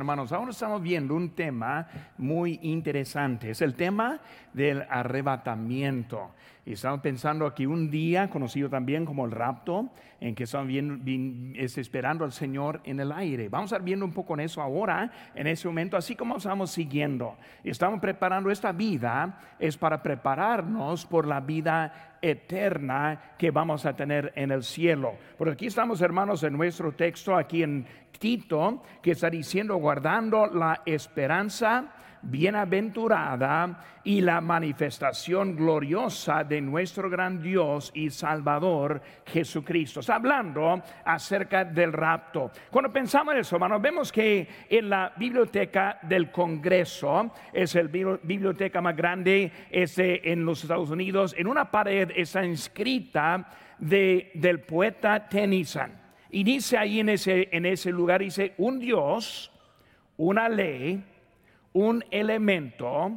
Hermanos, ahora estamos viendo un tema muy interesante. Es el tema del arrebatamiento. Y estamos pensando aquí un día, conocido también como el rapto, en que estamos esperando al Señor en el aire. Vamos a estar viendo un poco en eso ahora, en ese momento, así como estamos siguiendo. Estamos preparando esta vida, es para prepararnos por la vida eterna que vamos a tener en el cielo. Por aquí estamos, hermanos, en nuestro texto, aquí en Tito, que está diciendo, guardando la esperanza bienaventurada y la manifestación gloriosa de nuestro gran Dios y Salvador Jesucristo. Está hablando acerca del rapto. Cuando pensamos en eso, hermanos, vemos que en la biblioteca del Congreso, es el biblioteca más grande en los Estados Unidos, en una pared está inscrita de, del poeta Tennyson. Y dice ahí en ese, en ese lugar, dice, un Dios, una ley, un elemento,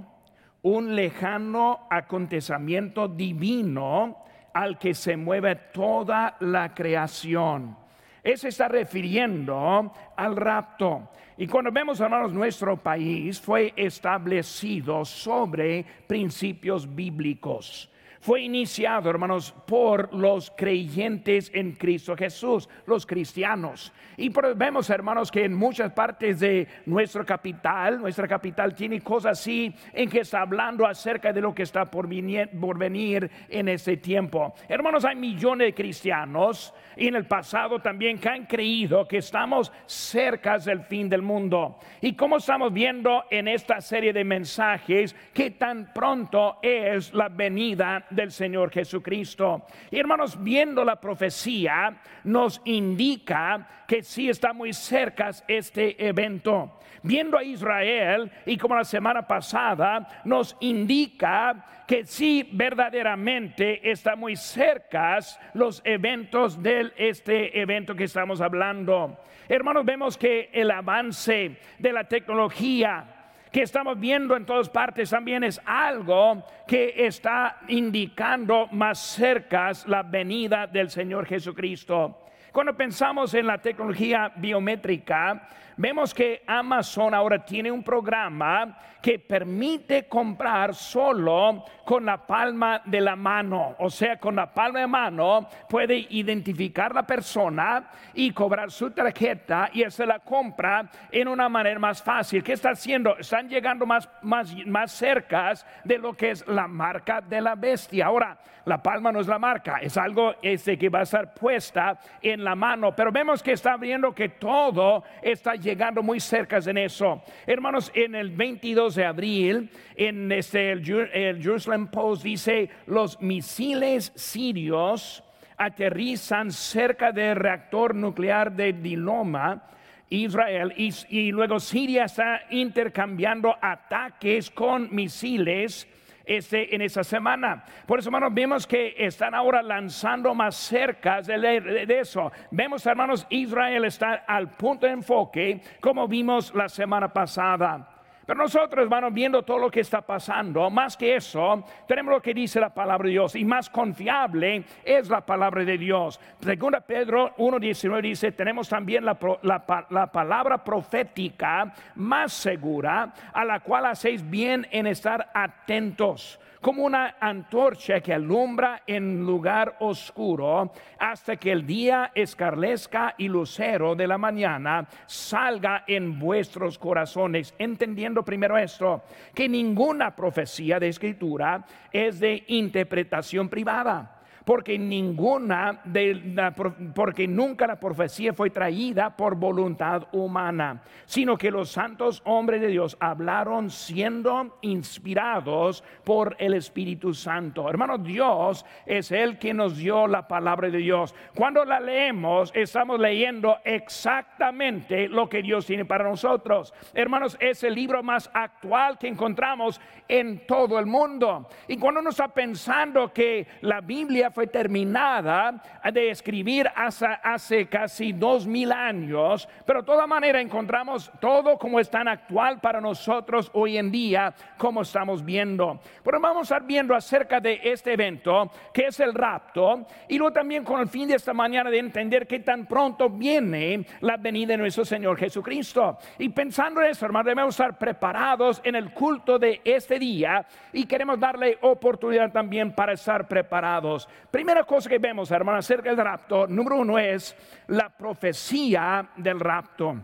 un lejano acontecimiento divino al que se mueve toda la creación. Ese está refiriendo al rapto. Y cuando vemos, hermanos, nuestro país fue establecido sobre principios bíblicos fue iniciado, hermanos, por los creyentes en Cristo Jesús, los cristianos. Y vemos, hermanos, que en muchas partes de nuestra capital, nuestra capital tiene cosas así en que está hablando acerca de lo que está por venir, por en este tiempo. Hermanos, hay millones de cristianos y en el pasado también que han creído que estamos cerca del fin del mundo. Y como estamos viendo en esta serie de mensajes, que tan pronto es la venida del Señor Jesucristo. Y hermanos, viendo la profecía, nos indica que sí está muy cerca este evento. Viendo a Israel, y como la semana pasada, nos indica que sí verdaderamente está muy cerca los eventos de este evento que estamos hablando. Hermanos, vemos que el avance de la tecnología, que estamos viendo en todas partes también es algo que está indicando más cerca la venida del Señor Jesucristo. Cuando pensamos en la tecnología biométrica, vemos que Amazon ahora tiene un programa que permite comprar solo con la palma de la mano. O sea, con la palma de mano puede identificar la persona y cobrar su tarjeta y hacer la compra en una manera más fácil. ¿Qué está haciendo? Están llegando más, más, más cerca de lo que es la marca de la bestia. Ahora, la palma no es la marca, es algo ese que va a estar puesta en la mano. Pero vemos que está viendo que todo está llegando muy cerca en eso. Hermanos, en el 22 de abril, en este, el, Jerusalem Post dice, los misiles sirios aterrizan cerca del reactor nuclear de Diloma, Israel, y luego Siria está intercambiando ataques con misiles este, en esa semana. Por eso, hermanos, vemos que están ahora lanzando más cerca de, de, eso. Vemos, hermanos, Israel está al punto de enfoque, como vimos la semana pasada. Pero nosotros, hermanos, viendo todo lo que está pasando, más que eso, tenemos lo que dice la palabra de Dios y más confiable es la palabra de Dios. Segunda Pedro 1.19 dice, tenemos también la, la palabra profética más segura, a la cual hacéis bien en estar atentos como una antorcha que alumbra en lugar oscuro hasta que el día escarlezca y lucero de la mañana salga en vuestros corazones. Entendiendo primero esto, que ninguna profecía de escritura es de interpretación privada porque ninguna de porque nunca la profecía fue traída por voluntad humana, sino que los santos hombres de Dios hablaron siendo inspirados por el Espíritu Santo. Hermano, Dios es el que nos dio la palabra de Dios. Cuando la leemos, estamos leyendo exactamente lo que Dios tiene para nosotros. Hermanos, es el libro más actual que encontramos en todo el mundo. Y cuando uno está pensando que la Biblia fue terminada de escribir hace, hace casi dos mil años, pero de toda manera encontramos todo como es tan actual para nosotros hoy en día, como estamos viendo. Pero vamos a estar viendo acerca de este evento, que es el rapto, y luego también con el fin de esta mañana de entender que tan pronto viene la venida de nuestro Señor Jesucristo. Y pensando en eso, hermanos, debemos estar preparados en el culto de este día y queremos darle oportunidad también para estar preparados. Primera cosa que vemos, hermanos, acerca del rapto, número uno es la profecía del rapto.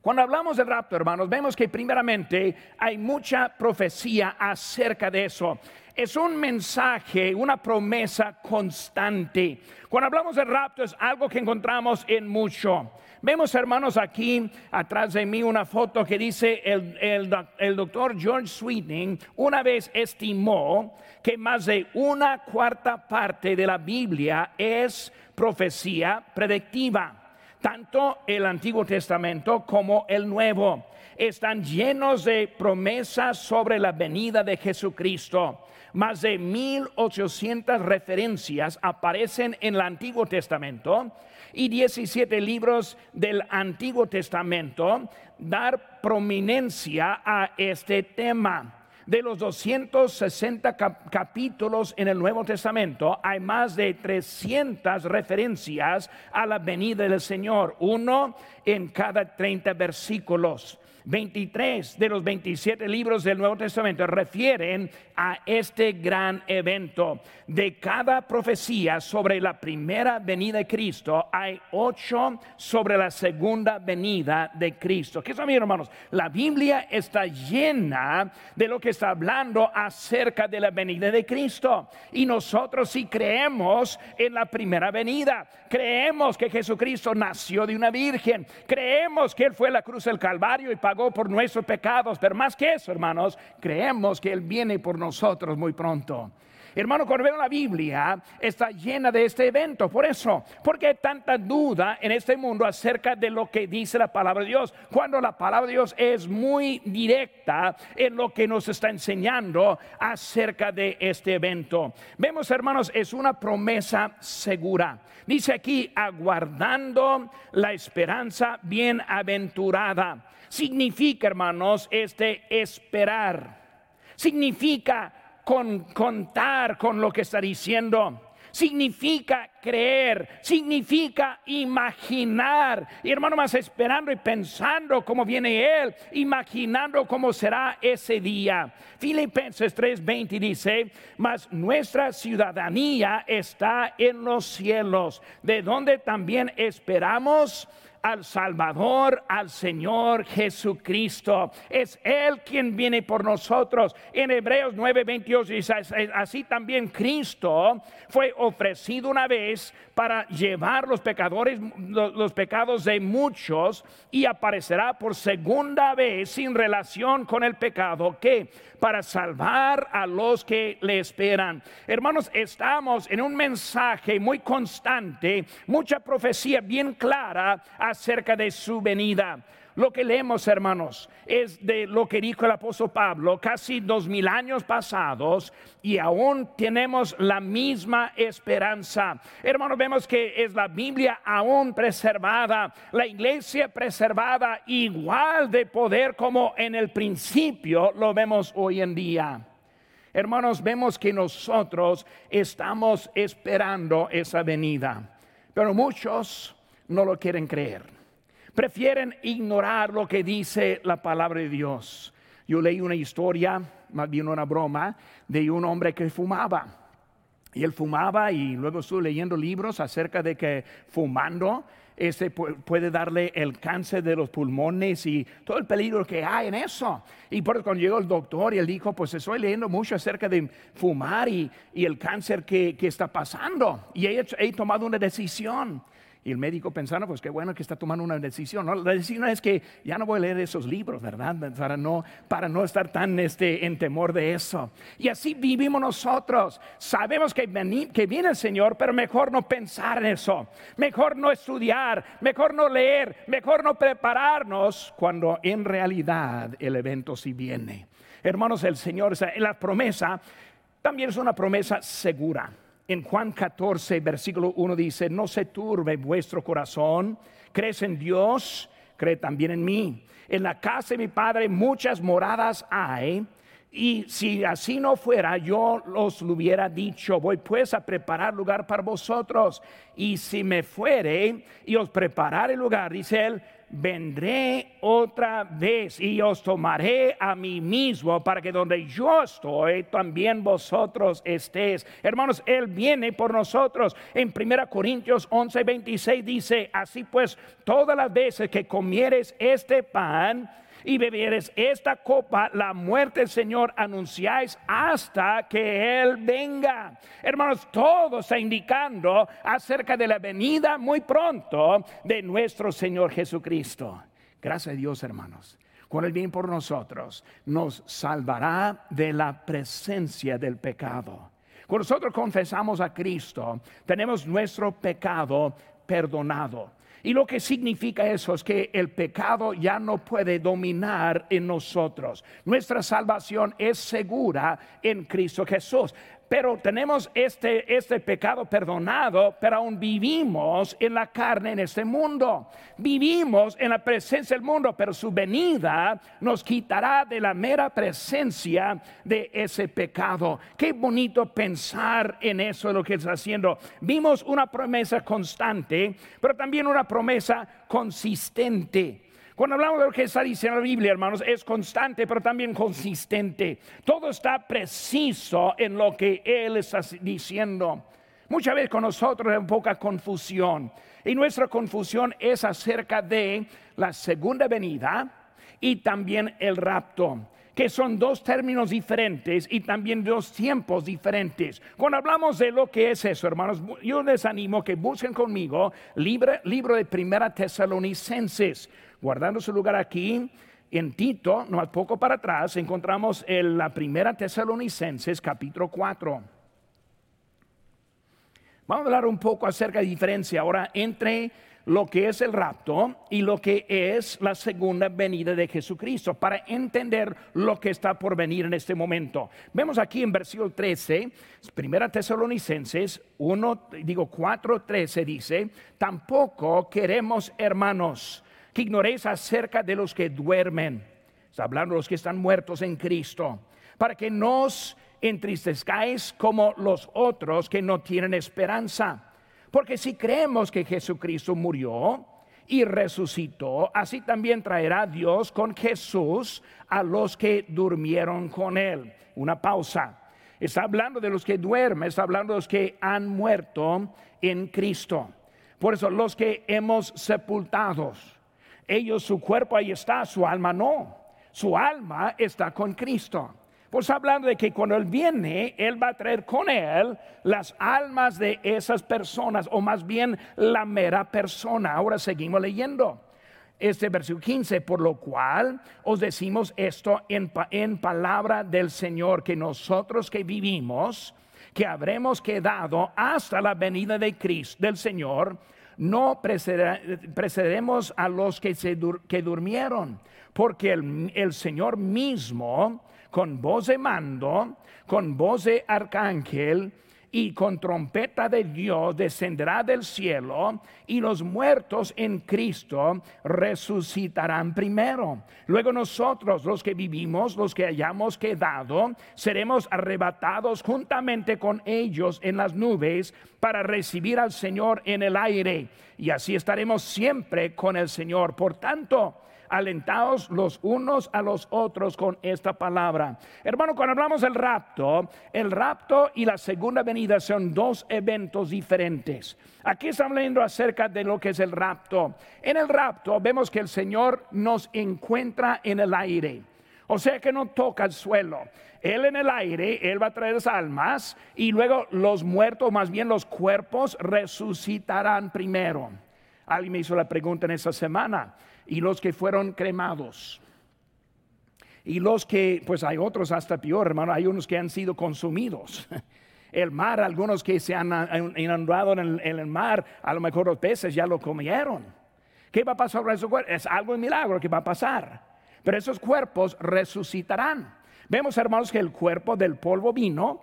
Cuando hablamos del rapto, hermanos, vemos que primeramente hay mucha profecía acerca de eso. Es un mensaje, una promesa constante. Cuando hablamos del rapto es algo que encontramos en mucho. Vemos, hermanos, aquí atrás de mí una foto que dice el, el, doctor George Sweeting una vez estimó que más de una cuarta parte de la Biblia es profecía predictiva. Tanto el Antiguo Testamento como el Nuevo están llenos de promesas sobre la venida de Jesucristo. Más de 1800 referencias aparecen en el Antiguo Testamento y 17 libros del Antiguo Testamento dar prominencia a este tema. De los 260 capítulos en el Nuevo Testamento, hay más de 300 referencias a la venida del Señor, uno en cada 30 versículos. 23 de los 27 libros del Nuevo Testamento refieren a este gran evento. De cada profecía sobre la primera venida de Cristo, hay ocho sobre la segunda venida de Cristo. ¿Qué son, hermanos? La Biblia está llena de lo que está hablando acerca de la venida de Cristo. Y nosotros si creemos en la primera venida, creemos que Jesucristo nació de una virgen, creemos que Él fue a la cruz del Calvario y pagó por nuestros pecados, pero más que eso, hermanos, creemos que Él viene por nosotros muy pronto. Hermano, cuando veo la Biblia, está llena de este evento. Por eso, porque hay tanta duda en este mundo acerca de lo que dice la palabra de Dios. Cuando la palabra de Dios es muy directa en lo que nos está enseñando acerca de este evento. Vemos, hermanos, es una promesa segura. Dice aquí, aguardando la esperanza bienaventurada. Significa, hermanos, este esperar. Significa con, contar con lo que está diciendo. Significa creer, significa imaginar. Y hermano, más esperando y pensando cómo viene Él, imaginando cómo será ese día. Filipenses 3:20 dice, mas nuestra ciudadanía está en los cielos, de donde también esperamos al Salvador, al Señor Jesucristo. Es Él quien viene por nosotros. En Hebreos 9:22 dice, así también Cristo fue ofrecido una vez para llevar los pecadores, los, pecados de muchos y aparecerá por segunda vez sin relación con el pecado que para salvar a los que le esperan. Hermanos, estamos en un mensaje muy constante, mucha profecía bien clara acerca de su venida. Lo que leemos, hermanos, es de lo que dijo el apóstol Pablo casi dos mil años pasados y aún tenemos la misma esperanza. Hermanos, vemos que es la Biblia aún preservada, la iglesia preservada igual de poder como en el principio lo vemos hoy en día. Hermanos, vemos que nosotros estamos esperando esa venida, pero muchos no lo quieren creer prefieren ignorar lo que dice la palabra de Dios. Yo leí una historia, más bien una broma, de un hombre que fumaba. Y él fumaba y luego estuve leyendo libros acerca de que fumando ese puede darle el cáncer de los pulmones y todo el peligro que hay en eso. Y por eso cuando llegó el doctor y él dijo, pues estoy leyendo mucho acerca de fumar y, el cáncer que, está pasando. Y he tomado una decisión. Y el médico pensando, pues qué bueno que está tomando una decisión. La decisión es que ya no voy a leer esos libros, ¿verdad? Para no, para no estar tan este, en temor de eso. Y así vivimos nosotros. Sabemos que, que viene el Señor, pero mejor no pensar en eso. Mejor no estudiar, mejor no leer, mejor no prepararnos cuando en realidad el evento sí viene. Hermanos, el Señor, la promesa también es una promesa segura en Juan 14, versículo 1 dice, no se turbe vuestro corazón, crees en Dios, cree también en mí. En la casa de mi Padre muchas moradas hay. Y si así no fuera, yo os lo hubiera dicho, voy pues a preparar lugar para vosotros. Y si me fuere y os prepararé lugar, dice él, vendré otra vez y os tomaré a mí mismo para que donde yo estoy, también vosotros estéis. Hermanos, Él viene por nosotros. En 1 Corintios 11, 26 dice, así pues, todas las veces que comieres este pan, y bebieres esta copa, la muerte del Señor anunciáis hasta que Él venga. Hermanos, todo está indicando acerca de la venida muy pronto de nuestro Señor Jesucristo. Gracias a Dios, hermanos. Cuando Él viene por nosotros, nos salvará de la presencia del pecado. Cuando nosotros confesamos a Cristo, tenemos nuestro pecado perdonado. Y lo que significa eso es que el pecado ya no puede dominar en nosotros. Nuestra salvación es segura en Cristo Jesús pero tenemos este, este pecado perdonado, pero aún vivimos en la carne en este mundo. Vivimos en la presencia del mundo, pero su venida nos quitará de la mera presencia de ese pecado. Qué bonito pensar en eso, lo que está haciendo. Vimos una promesa constante, pero también una promesa consistente. Cuando hablamos de lo que está diciendo la Biblia, hermanos, es constante, pero también consistente. Todo está preciso en lo que Él está diciendo. Muchas veces con nosotros hay poca confusión. Y nuestra confusión es acerca de la segunda venida y también el rapto que son dos términos diferentes y también dos tiempos diferentes. Cuando hablamos de lo que es eso, hermanos, yo les animo que busquen conmigo libro, libro de Primera Tesalonicenses guardando su lugar aquí. En Tito, no poco para atrás, encontramos en la primera Tesalonicenses capítulo 4. Vamos a hablar un poco acerca de diferencia ahora entre lo que es el rapto y lo que es la segunda venida de Jesucristo para entender lo que está por venir en este momento. Vemos aquí en versículo 13, primera Tesalonicenses 1, digo 4, 13 dice, tampoco queremos hermanos que ignoréis acerca de los que duermen. Está hablando de los que están muertos en Cristo. Para que no os entristezcáis como los otros que no tienen esperanza. Porque si creemos que Jesucristo murió y resucitó, así también traerá Dios con Jesús a los que durmieron con él. Una pausa. Está hablando de los que duermen, está hablando de los que han muerto en Cristo. Por eso los que hemos sepultados ellos, su cuerpo ahí está, su alma no. Su alma está con Cristo. Pues hablando de que cuando Él viene, Él va a traer con Él las almas de esas personas, o más bien la mera persona. Ahora seguimos leyendo este versículo 15, por lo cual os decimos esto en, en palabra del Señor, que nosotros que vivimos, que habremos quedado hasta la venida de Cristo, del Señor, no precederemos a los que, se que durmieron, porque el, el Señor mismo, con voz de mando, con voz de arcángel, y con trompeta de Dios descenderá del cielo y los muertos en Cristo resucitarán primero. Luego nosotros, los que vivimos, los que hayamos quedado, seremos arrebatados juntamente con ellos en las nubes para recibir al Señor en el aire. Y así estaremos siempre con el Señor. Por tanto, alentados los unos a los otros con esta palabra. Hermano, cuando hablamos del rapto, el rapto y la segunda venida son dos eventos diferentes. Aquí estamos leyendo acerca de lo que es el rapto. En el rapto vemos que el Señor nos encuentra en el aire. O sea que no toca el suelo. Él en el aire, Él va a traer las almas y luego los muertos, más bien los cuerpos, resucitarán primero. Alguien me hizo la pregunta en esa semana y los que fueron cremados. Y los que, pues hay otros hasta peor, hermano, hay unos que han sido consumidos. El mar, algunos que se han inundado en el, mar, a lo mejor los peces ya lo comieron. ¿Qué va a pasar con esos cuerpos? Es algo de milagro que va a pasar. Pero esos cuerpos resucitarán. Vemos, hermanos, que el cuerpo del polvo vino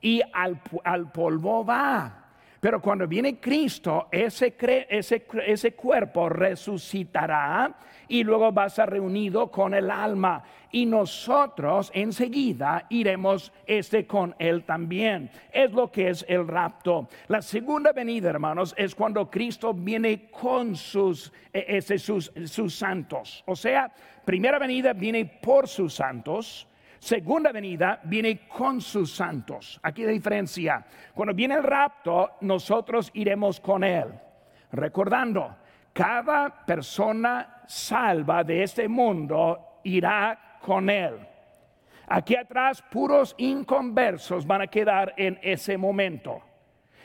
y al, al polvo va. Pero cuando viene Cristo, ese, ese, ese, cuerpo resucitará y luego va a ser reunido con el alma. Y nosotros enseguida iremos este con él también. Es lo que es el rapto. La segunda venida, hermanos, es cuando Cristo viene con sus, e, ese, sus, sus santos. O sea, primera venida viene por sus santos segunda venida viene con sus santos. Aquí la diferencia. Cuando viene el rapto, nosotros iremos con él. Recordando, cada persona salva de este mundo irá con él. Aquí atrás, puros inconversos van a quedar en ese momento.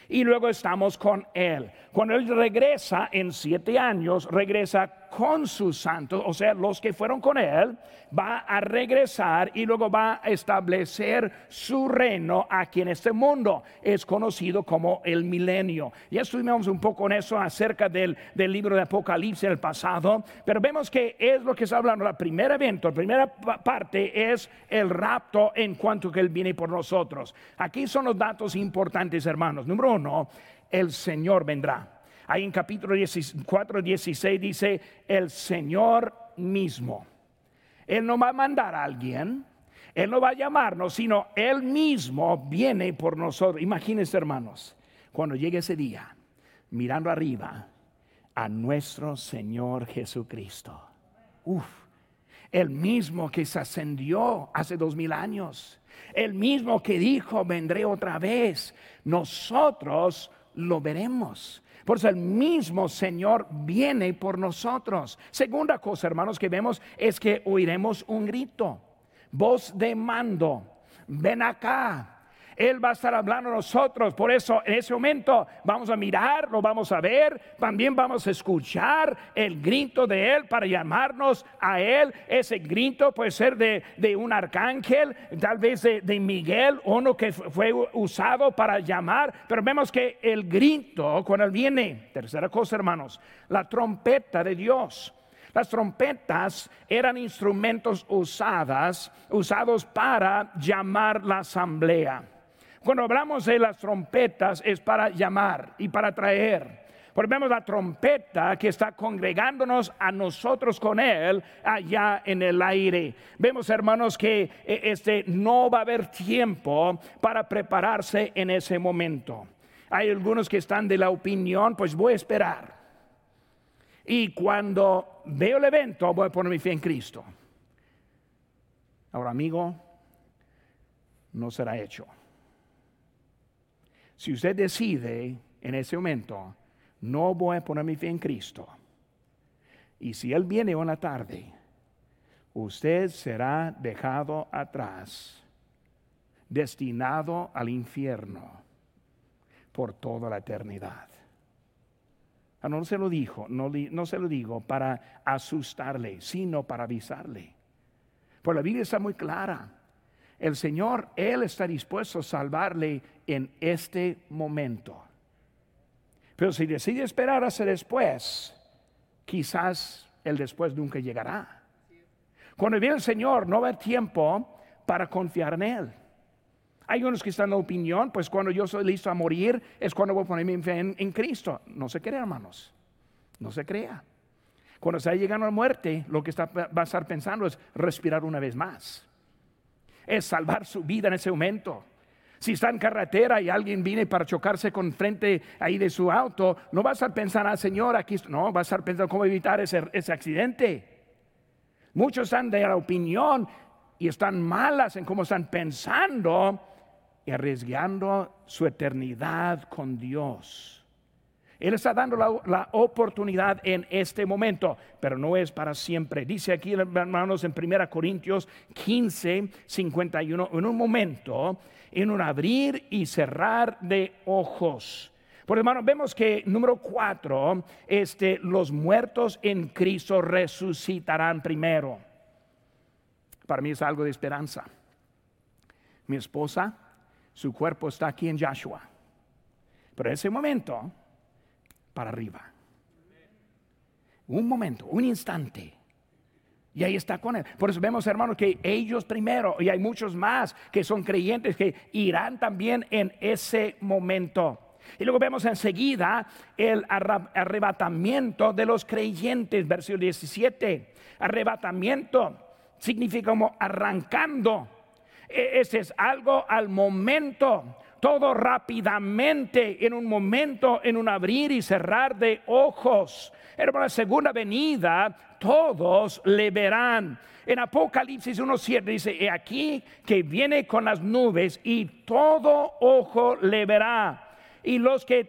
Y luego estamos con Él. Cuando Él regresa en siete años, regresa con sus santos, o sea, los que fueron con él, va a regresar y luego va a establecer su reino aquí en este mundo. Es conocido como el milenio. Ya estuvimos un poco en eso acerca del, del libro de Apocalipsis en el pasado, pero vemos que es lo que está hablando. La primera evento, la primera parte es el rapto en cuanto que Él viene por nosotros. Aquí son los datos importantes, hermanos. Número uno, el Señor vendrá. Ahí en capítulo 4, 16 dice, el Señor mismo. Él no va a mandar a alguien, Él no va a llamarnos, sino Él mismo viene por nosotros. Imagínense, hermanos, cuando llegue ese día, mirando arriba a nuestro Señor Jesucristo. Uf, el mismo que se ascendió hace dos mil años, el mismo que dijo, vendré otra vez. Nosotros lo veremos. Por eso el mismo Señor viene por nosotros. Segunda cosa, hermanos, que vemos es que oiremos un grito, voz de mando. Ven acá, él va a estar hablando a nosotros. Por eso en ese momento vamos a mirar, lo vamos a ver. También vamos a escuchar el grito de Él para llamarnos a Él. Ese grito puede ser de, un arcángel, tal vez de, de, Miguel, uno que fue usado para llamar. Pero vemos que el grito, cuando Él viene, tercera cosa hermanos, la trompeta de Dios. Las trompetas eran instrumentos usadas, usados para llamar la asamblea. Cuando hablamos de las trompetas es para llamar y para traer. Porque vemos la trompeta que está congregándonos a nosotros con Él allá en el aire. Vemos, hermanos, que eh, este, no va a haber tiempo para prepararse en ese momento. Hay algunos que están de la opinión, pues voy a esperar. Y cuando veo el evento, voy a poner mi fe en Cristo. Ahora, amigo, no será hecho. Si usted decide en ese momento, no voy a poner mi fe en Cristo, y si Él viene una tarde, usted será dejado atrás, destinado al infierno por toda la eternidad. Ah, no se lo dijo, no, se lo digo para asustarle, sino para avisarle. Por la Biblia está muy clara el Señor, Él está dispuesto a salvarle en este momento. Pero si decide esperar hasta después, quizás el después nunca llegará. Cuando viene el Señor, no va tiempo para confiar en Él. Hay unos que están en la opinión, pues cuando yo soy listo a morir es cuando voy a poner mi fe en, Cristo. No se crea, hermanos. No se crea. Cuando está llegando a la muerte, lo que está, va a estar pensando es respirar una vez más es salvar su vida en ese momento. Si está en carretera y alguien viene para chocarse con frente ahí de su auto, no va a pensando, ah, Señor, aquí, no, va a estar pensando cómo evitar ese, ese accidente. Muchos están de la opinión y están malas en cómo están pensando y arriesgando su eternidad con Dios. Él está dando la, oportunidad en este momento, pero no es para siempre. Dice aquí, hermanos, en 1 Corintios 15, 51, en un momento, en un abrir y cerrar de ojos. Por hermano, vemos que número cuatro, este, los muertos en Cristo resucitarán primero. Para mí es algo de esperanza. Mi esposa, su cuerpo está aquí en Joshua. Pero en ese momento, para arriba. Un momento, un instante. Y ahí está con él. Por eso vemos, hermanos, que ellos primero, y hay muchos más que son creyentes que irán también en ese momento. Y luego vemos enseguida el arrebatamiento de los creyentes, versículo 17. Arrebatamiento significa como arrancando. E, ese es algo al momento, todo rápidamente, en un momento, en un abrir y cerrar de ojos. Hermano, la segunda venida, todos le verán. En Apocalipsis 1.7 dice, he aquí que viene con las nubes y todo ojo le verá. Y los, que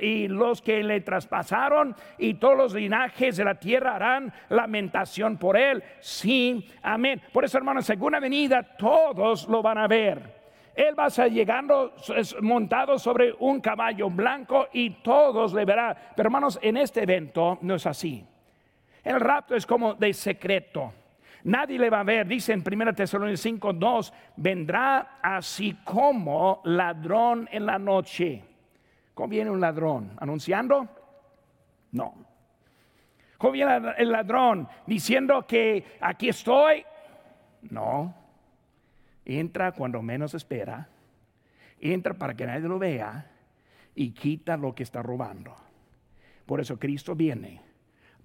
y los que le traspasaron y todos los linajes de la tierra harán lamentación por él. Sí, amén. Por eso, hermano, segunda venida, todos lo van a ver. Él va a llegando montado sobre un caballo blanco y todos le verán. Pero hermanos, en este evento no es así. El rapto es como de secreto. Nadie le va a ver, dice en 1 Tesalonicenses 5, 2, vendrá así como ladrón en la noche. ¿Cómo viene un ladrón? ¿Anunciando? No. ¿Cómo viene el ladrón? ¿Diciendo que aquí estoy? No entra cuando menos espera, entra para que nadie lo vea y quita lo que está robando. Por eso Cristo viene,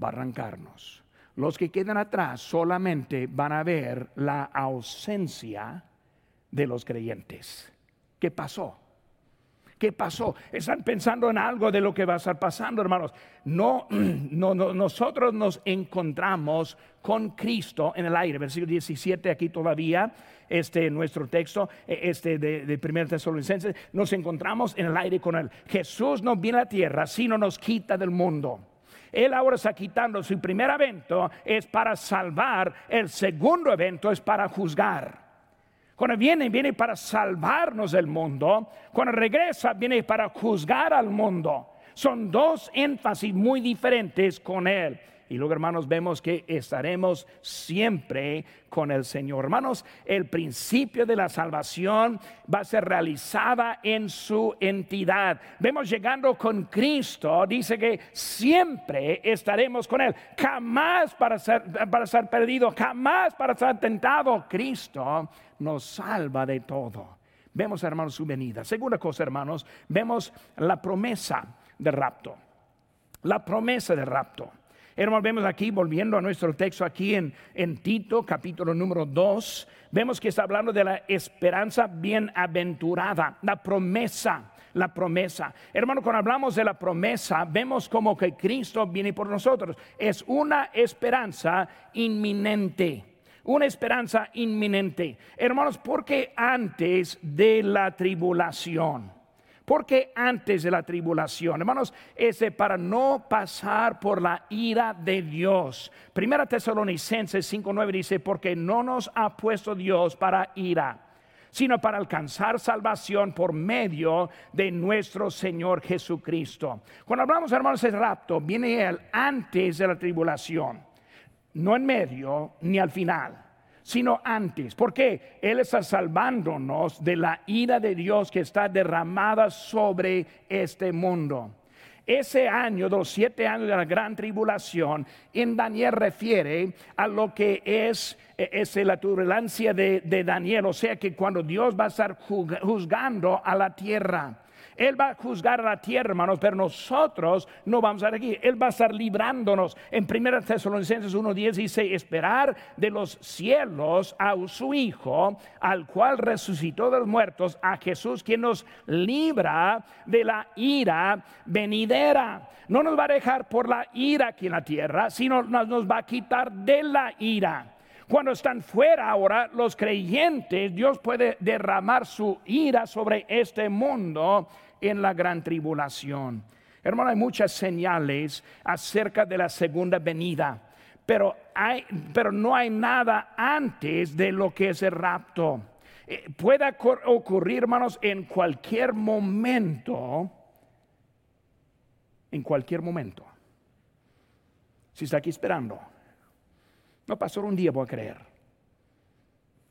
va a arrancarnos. Los que quedan atrás solamente van a ver la ausencia de los creyentes. ¿Qué pasó? ¿Qué pasó? Están pensando en algo de lo que va a estar pasando, hermanos. No, no, nosotros nos encontramos con Cristo en el aire. Versículo 17 aquí todavía, este nuestro texto, e, este de, de 1 Tesalonicenses, nos encontramos en el aire con él. Jesús no viene a la tierra, sino nos quita del mundo. Él ahora está quitando su primer evento es para salvar, el segundo evento es para juzgar. Cuando viene, viene para salvarnos del mundo. Cuando regresa, viene para juzgar al mundo. Son dos énfasis muy diferentes con Él. Y luego, hermanos, vemos que estaremos siempre con el Señor. Hermanos, el principio de la salvación va a ser realizada en su entidad. Vemos llegando con Cristo, dice que siempre estaremos con Él. Jamás para ser, para ser perdido, jamás para ser tentado. Cristo nos salva de todo. Vemos, hermanos, su venida. Segunda cosa, hermanos, vemos la promesa de rapto. La promesa de rapto. Hermanos, vemos aquí, volviendo a nuestro texto aquí en, en Tito, capítulo número 2, vemos que está hablando de la esperanza bienaventurada, la promesa la promesa. Hermano, cuando hablamos de la promesa, vemos como que Cristo viene por nosotros. Es una esperanza inminente. Una esperanza inminente. Hermanos, porque antes de la tribulación porque antes de la tribulación, hermanos, es para no pasar por la ira de Dios. Primera Tesalonicenses 5:9 dice, porque no nos ha puesto Dios para ira, sino para alcanzar salvación por medio de nuestro Señor Jesucristo. Cuando hablamos, hermanos, de rapto, viene él antes de la tribulación, no en medio ni al final sino antes. Porque Él está salvándonos de la ira de Dios que está derramada sobre este mundo. Ese año, los siete años de la gran tribulación, en Daniel refiere a lo que es, e, es la turbulencia de, de Daniel, o sea que cuando Dios va a estar juzgando a la tierra. Él va a juzgar a la tierra, hermanos, pero nosotros no vamos a estar aquí. Él va a estar librándonos. En 1 Tesalonicenses 1.10 dice, esperar de los cielos a su Hijo, al cual resucitó de los muertos, a Jesús, quien nos libra de la ira venidera. No nos va a dejar por la ira aquí en la tierra, sino nos va a quitar de la ira. Cuando están fuera ahora los creyentes, Dios puede derramar su ira sobre este mundo en la gran tribulación. Hermano, hay muchas señales acerca de la segunda venida, pero, hay, pero no hay nada antes de lo que es el rapto. Eh, puede ocurrir, hermanos, en cualquier momento, en cualquier momento. Si está aquí esperando, no pasó un día, voy a creer.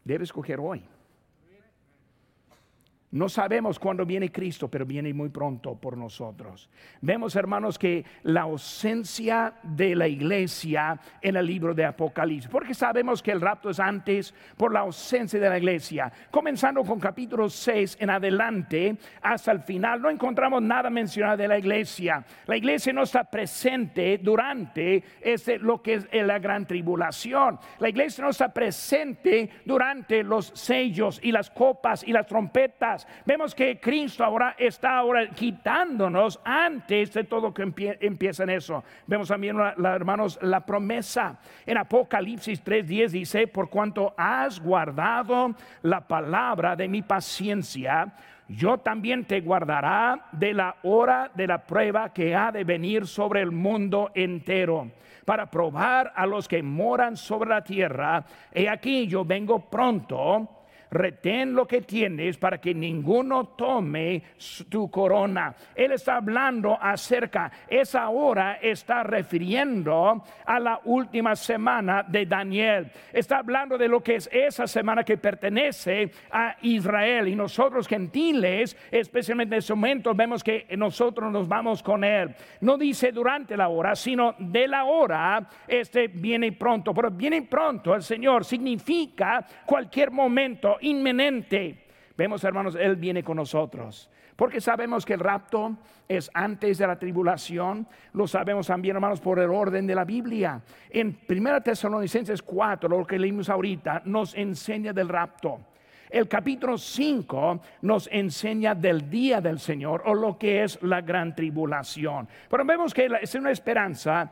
Debe escoger hoy. No sabemos cuándo viene Cristo, pero viene muy pronto por nosotros. Vemos, hermanos, que la ausencia de la iglesia en el libro de Apocalipsis, porque sabemos que el rapto es antes por la ausencia de la iglesia. Comenzando con capítulo 6 en adelante hasta el final, no encontramos nada mencionado de la iglesia. La iglesia no está presente durante este, lo que es la gran tribulación. La iglesia no está presente durante los sellos y las copas y las trompetas Vemos que Cristo ahora está ahora quitándonos antes de todo que empieza en eso. Vemos también, hermanos, la promesa. En Apocalipsis 3:10 dice, por cuanto has guardado la palabra de mi paciencia, yo también te guardará de la hora de la prueba que ha de venir sobre el mundo entero, para probar a los que moran sobre la tierra. He aquí yo vengo pronto retén lo que tienes para que ninguno tome tu corona. Él está hablando acerca, esa hora está refiriendo a la última semana de Daniel. Está hablando de lo que es esa semana que pertenece a Israel y nosotros gentiles, especialmente en ese momento, vemos que nosotros nos vamos con él. No dice durante la hora, sino de la hora, este viene pronto, pero viene pronto el Señor significa cualquier momento inminente. Vemos, hermanos, Él viene con nosotros. Porque sabemos que el rapto es antes de la tribulación. Lo sabemos también, hermanos, por el orden de la Biblia. En 1 Tesalonicenses 4, lo que leímos ahorita, nos enseña del rapto. El capítulo 5 nos enseña del día del Señor o lo que es la gran tribulación. Pero vemos que es una esperanza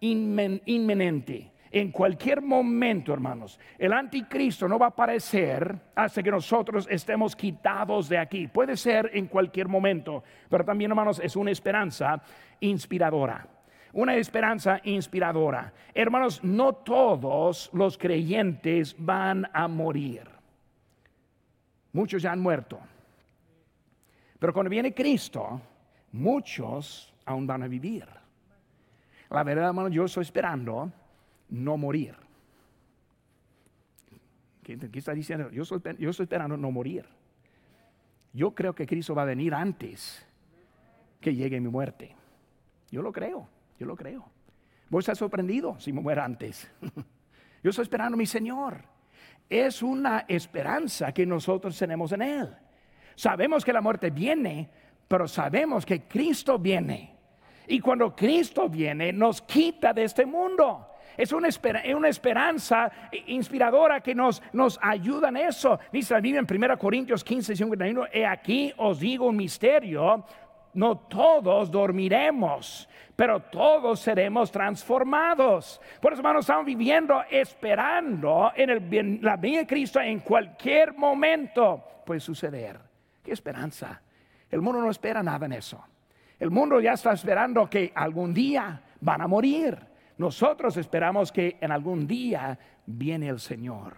inminente en cualquier momento, hermanos, el anticristo no va a aparecer hasta que nosotros estemos quitados de aquí. Puede ser en cualquier momento, pero también, hermanos, es una esperanza inspiradora. Una esperanza inspiradora. Hermanos, no todos los creyentes van a morir. Muchos ya han muerto. Pero cuando viene Cristo, muchos aún van a vivir. La verdad, hermanos, yo estoy esperando no morir. ¿Qué, está diciendo? Yo estoy, yo estoy esperando no morir. Yo creo que Cristo va a venir antes que llegue mi muerte. Yo lo creo, yo lo creo. Voy a estar sorprendido si me muero antes. Yo estoy esperando a mi Señor. Es una esperanza que nosotros tenemos en Él. Sabemos que la muerte viene, pero sabemos que Cristo viene. Y cuando Cristo viene, nos quita de este mundo. Es una, esperanza inspiradora que nos, nos ayuda en eso. Dice la en 1 Corintios 15, 51, he aquí os digo un misterio, no todos dormiremos, pero todos seremos transformados. Por eso, hermanos, estamos viviendo esperando en la venida de Cristo en cualquier momento. Puede suceder. ¿Qué esperanza? El mundo no espera nada en eso. El mundo ya está esperando que algún día van a morir. Nosotros esperamos que en algún día viene el Señor,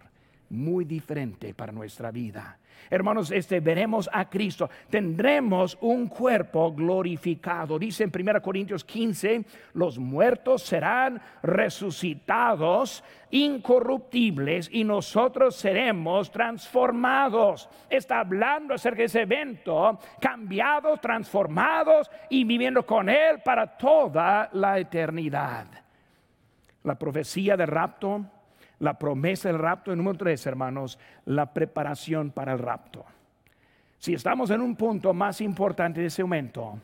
muy diferente para nuestra vida. Hermanos, este veremos a Cristo, tendremos un cuerpo glorificado. Dice en 1 Corintios 15, los muertos serán resucitados incorruptibles y nosotros seremos transformados. Está hablando acerca de ese evento, cambiados, transformados y viviendo con Él para toda la eternidad la profecía del rapto, la promesa del rapto. Y número tres, hermanos, la preparación para el rapto. Si estamos en un punto más importante de ese momento,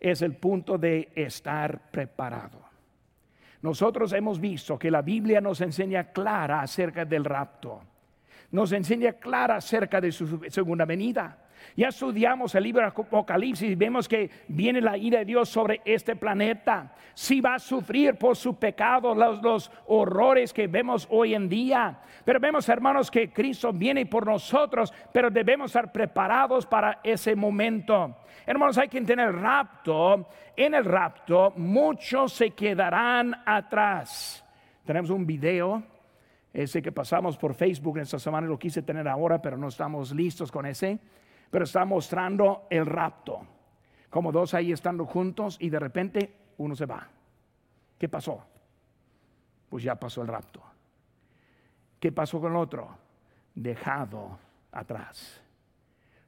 es el punto de estar preparado. Nosotros hemos visto que la Biblia nos enseña clara acerca del rapto. Nos enseña clara acerca de su segunda venida. Ya estudiamos el libro de Apocalipsis y vemos que viene la ira de Dios sobre este planeta. Si va a sufrir por su pecado los, los, horrores que vemos hoy en día. Pero vemos, hermanos, que Cristo viene por nosotros, pero debemos estar preparados para ese momento. Hermanos, hay que tener rapto. En el rapto, muchos se quedarán atrás. Tenemos un video ese que pasamos por Facebook esta semana, lo quise tener ahora, pero no estamos listos con ese pero está mostrando el rapto. Como dos ahí estando juntos y de repente uno se va. ¿Qué pasó? Pues ya pasó el rapto. ¿Qué pasó con el otro? Dejado atrás.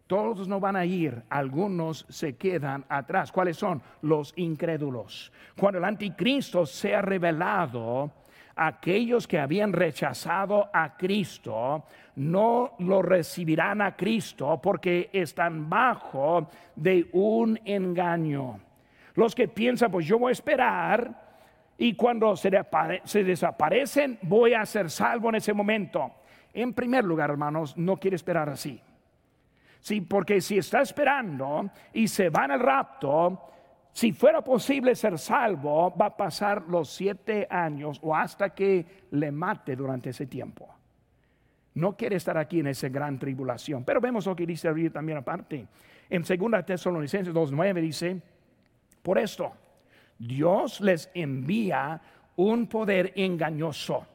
Todos no van a ir, algunos se quedan atrás. ¿Cuáles son? Los incrédulos. Cuando el anticristo sea revelado, aquellos que habían rechazado a Cristo no lo recibirán a Cristo porque están bajo de un engaño. Los que piensan, pues yo voy a esperar y cuando se, desaparecen voy a ser salvo en ese momento. En primer lugar, hermanos, no quiere esperar así. Sí, porque si está esperando y se va en el rapto, si fuera posible ser salvo, va a pasar los siete años o hasta que le mate durante ese tiempo. No quiere estar aquí en esa gran tribulación. Pero vemos lo que dice también aparte. En 2 Tesalonicenses 2.9 dice, por esto, Dios les envía un poder engañoso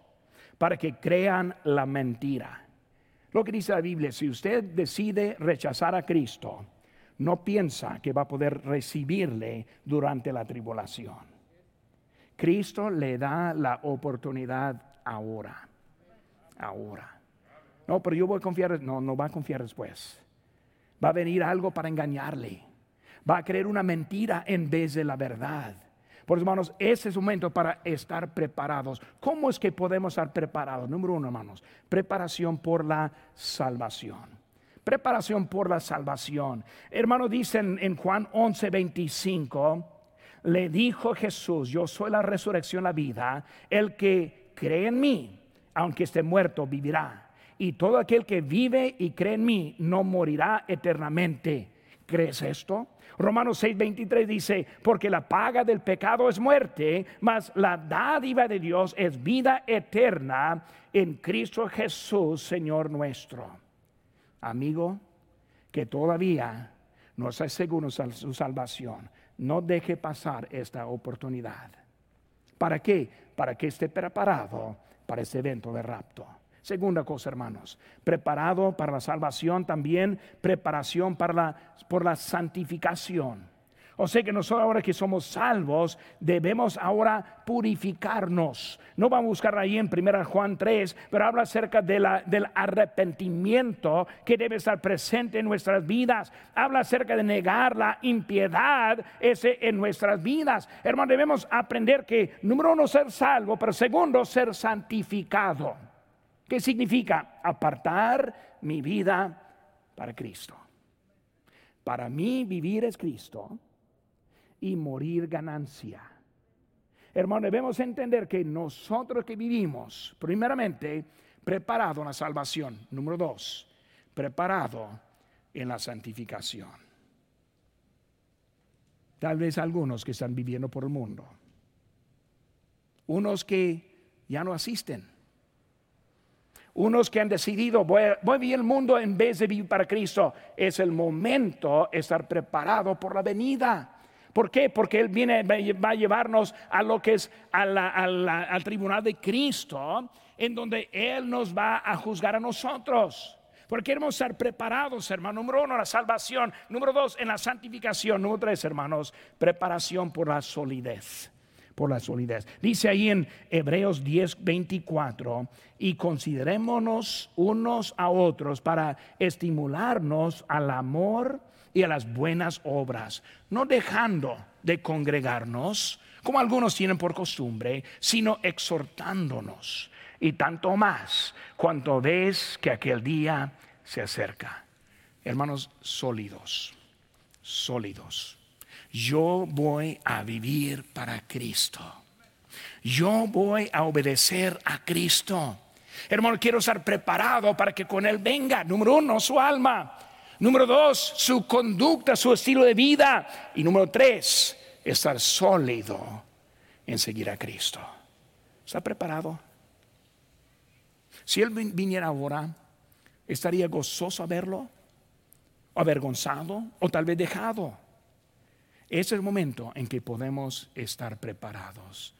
para que crean la mentira. Lo que dice la Biblia, si usted decide rechazar a Cristo, no piensa que va a poder recibirle durante la tribulación. Cristo le da la oportunidad ahora. Ahora. No, pero yo voy a confiar. No, no va a confiar después. Va a venir algo para engañarle. Va a creer una mentira en vez de la verdad. Por eso, hermanos, ese es un momento para estar preparados. ¿Cómo es que podemos estar preparados? Número uno, hermanos, preparación por la salvación preparación por la salvación. Hermano, dicen en Juan 11, 25, le dijo Jesús, yo soy la resurrección, la vida, el que cree en mí, aunque esté muerto, vivirá. Y todo aquel que vive y cree en mí no morirá eternamente. ¿Crees esto? Romanos 6:23 dice, porque la paga del pecado es muerte, mas la dádiva de Dios es vida eterna en Cristo Jesús, Señor nuestro amigo, que todavía no está seguro su salvación, no deje pasar esta oportunidad. ¿Para qué? Para que esté preparado para este evento de rapto. Segunda cosa, hermanos, preparado para la salvación, también preparación para la, por la santificación. O sea que nosotros ahora que somos salvos debemos ahora purificarnos. No vamos a buscar ahí en 1 Juan 3, pero habla acerca del arrepentimiento que debe estar presente en nuestras vidas. Habla acerca de negar la impiedad ese en nuestras vidas. Hermano, debemos aprender que número uno ser salvo, pero segundo ser santificado. ¿Qué significa? Apartar mi vida para Cristo. Para mí vivir es Cristo y morir ganancia. Hermano, debemos entender que nosotros que vivimos, primeramente, preparado en la salvación. Número dos, preparado en la santificación. Tal vez algunos que están viviendo por el mundo. Unos que ya no asisten. Unos que han decidido, voy voy a vivir el mundo en vez de vivir para Cristo. Es el momento de estar preparado por la venida ¿Por qué? Porque Él viene, va a llevarnos a lo que es al tribunal de Cristo, en donde Él nos va a juzgar a nosotros. Porque queremos estar preparados, hermano. Número uno, la salvación. Número dos, en la santificación. Número tres, hermanos, preparación por la solidez. Por la solidez. Dice ahí en Hebreos 10, 24, y considerémonos unos a otros para estimularnos al amor y a las buenas obras, no dejando de congregarnos, como algunos tienen por costumbre, sino exhortándonos, y tanto más cuanto ves que aquel día se acerca. Hermanos sólidos, sólidos. Yo voy a vivir para Cristo. Yo voy a obedecer a Cristo. Hermano, quiero estar preparado para que con Él venga, número uno, su alma. Número dos, su conducta, su estilo de vida. Y número tres, estar sólido en seguir a Cristo. ¿Está preparado? Si Él viniera ahora, ¿estaría gozoso a verlo? ¿Avergonzado? ¿O tal vez dejado? Es el momento en que podemos estar preparados.